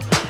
Uh-huh.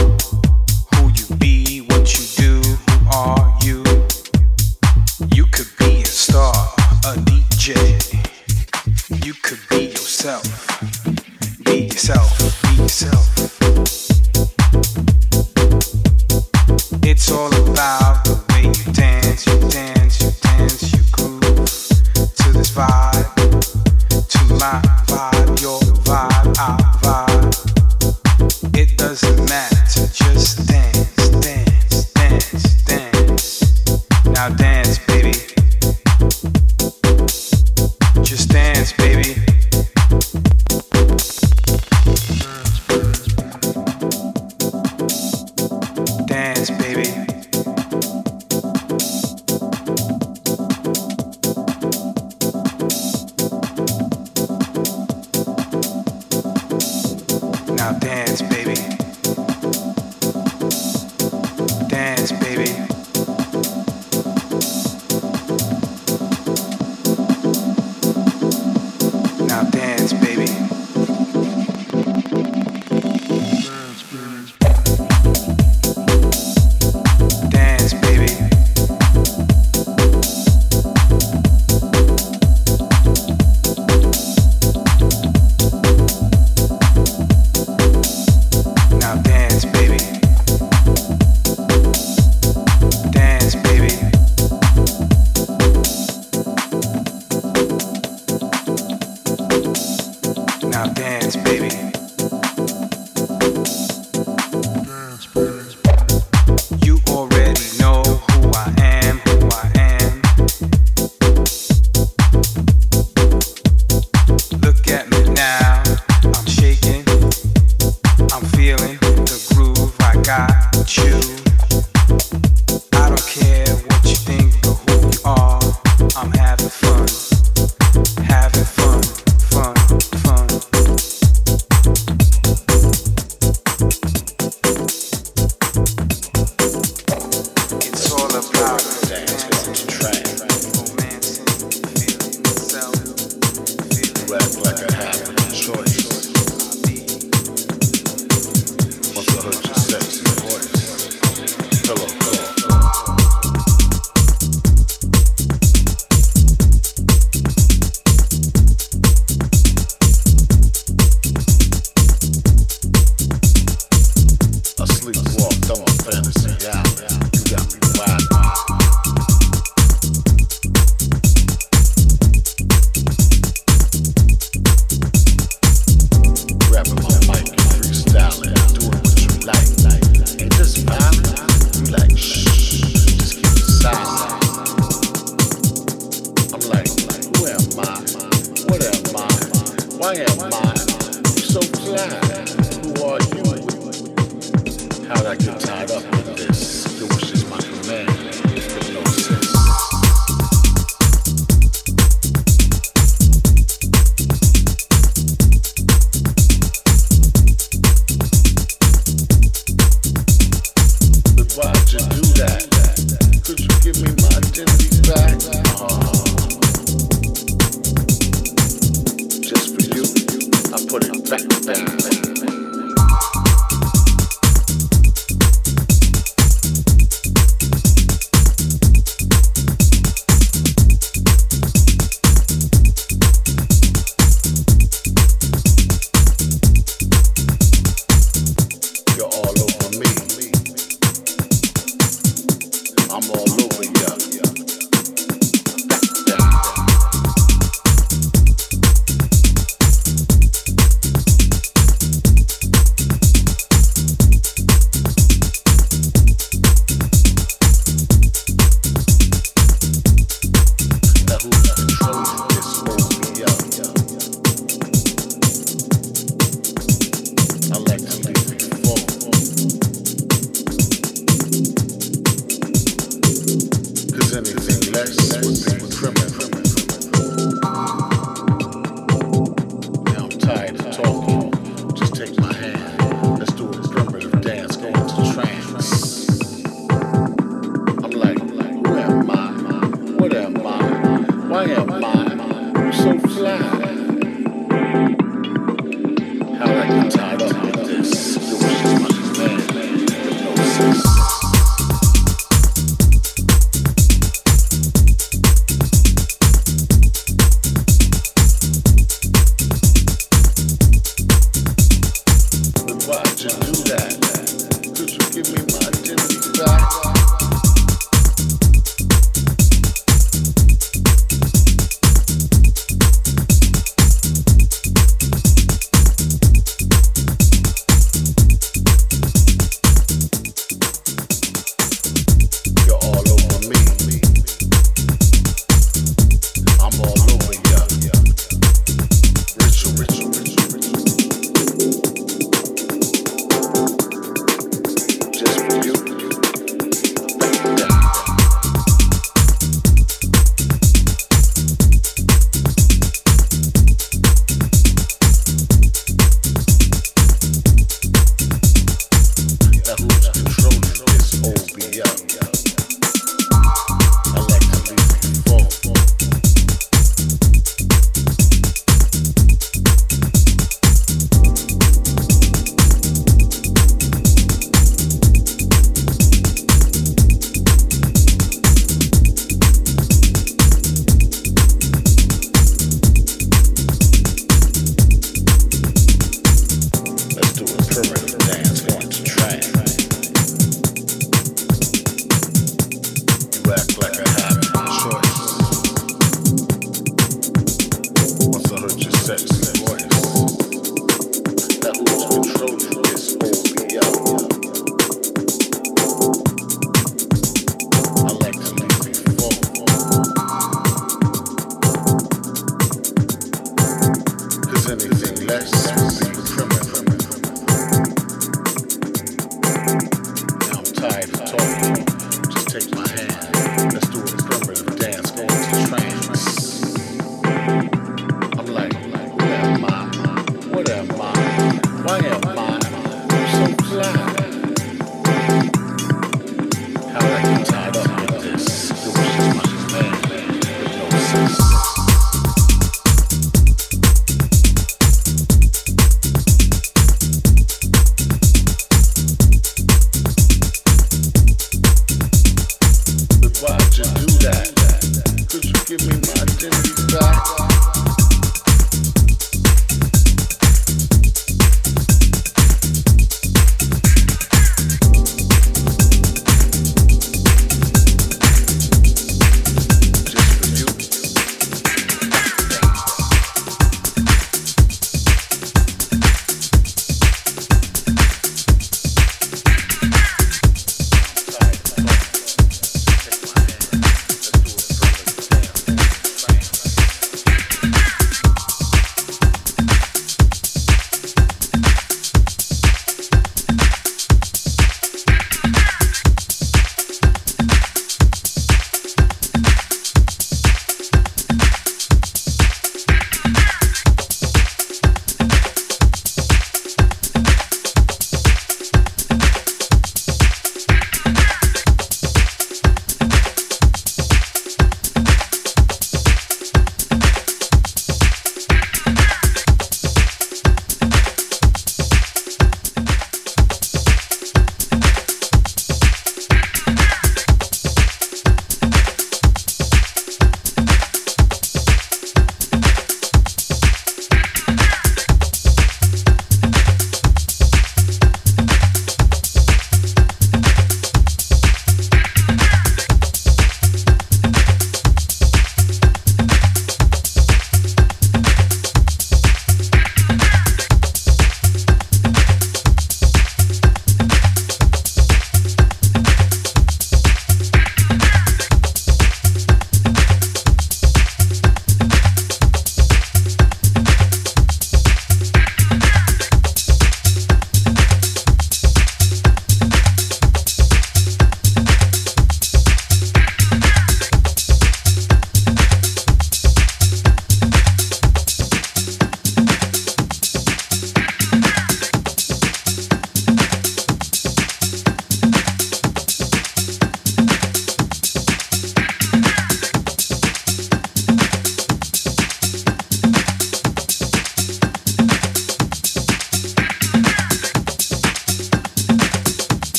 sexy voice. open.